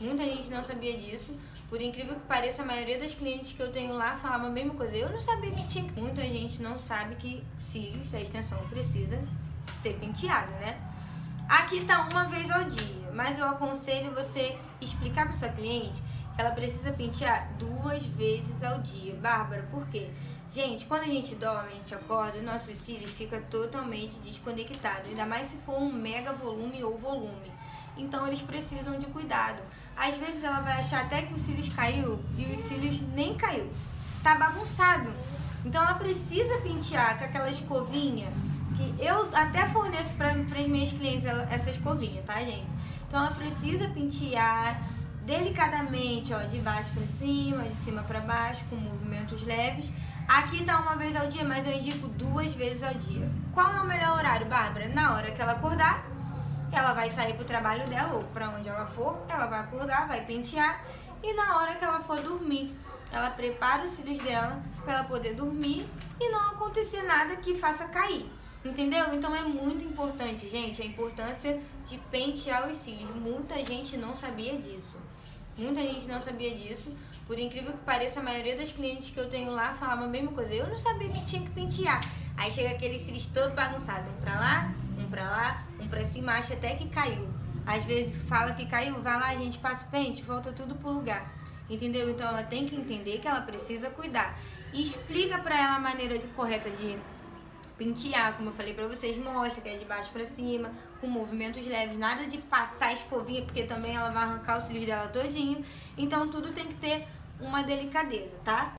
Muita gente não sabia disso. Por incrível que pareça, a maioria das clientes que eu tenho lá falava a mesma coisa. Eu não sabia que tinha. Muita gente não sabe que cílios, a extensão precisa ser penteada, né? Aqui tá uma vez ao dia, mas eu aconselho você explicar para sua cliente que ela precisa pentear duas vezes ao dia. Bárbara, por quê? Gente, quando a gente dorme, a gente acorda, nossos cílios fica totalmente desconectado, ainda mais se for um mega volume ou volume. Então eles precisam de cuidado. Às vezes ela vai achar até que os cílios caiu e os cílios nem caiu. Tá bagunçado. Então ela precisa pentear com aquela escovinha que eu até forneço para as minhas clientes essa escovinha, tá, gente? Então ela precisa pentear delicadamente, ó, de baixo para cima, de cima para baixo, com movimentos leves Aqui tá uma vez ao dia, mas eu indico duas vezes ao dia. Qual é o melhor horário, Bárbara? Na hora que ela acordar, ela vai sair pro trabalho dela ou para onde ela for, ela vai acordar, vai pentear e na hora que ela for dormir, ela prepara os cílios dela para ela poder dormir e não acontecer nada que faça cair. Entendeu? Então é muito importante, gente, a importância de pentear os cílios. Muita gente não sabia disso. Muita gente não sabia disso. Por incrível que pareça, a maioria das clientes que eu tenho lá falava a mesma coisa. Eu não sabia que tinha que pentear. Aí chega aquele cílios todo bagunçado. Um pra lá, acha até que caiu. Às vezes fala que caiu, vai lá, a gente passa o pente, volta tudo pro lugar. Entendeu? Então ela tem que entender que ela precisa cuidar. E explica pra ela a maneira correta de pentear, como eu falei pra vocês, mostra que é de baixo pra cima, com movimentos leves, nada de passar escovinha, porque também ela vai arrancar os cílios dela todinho. Então tudo tem que ter uma delicadeza, tá?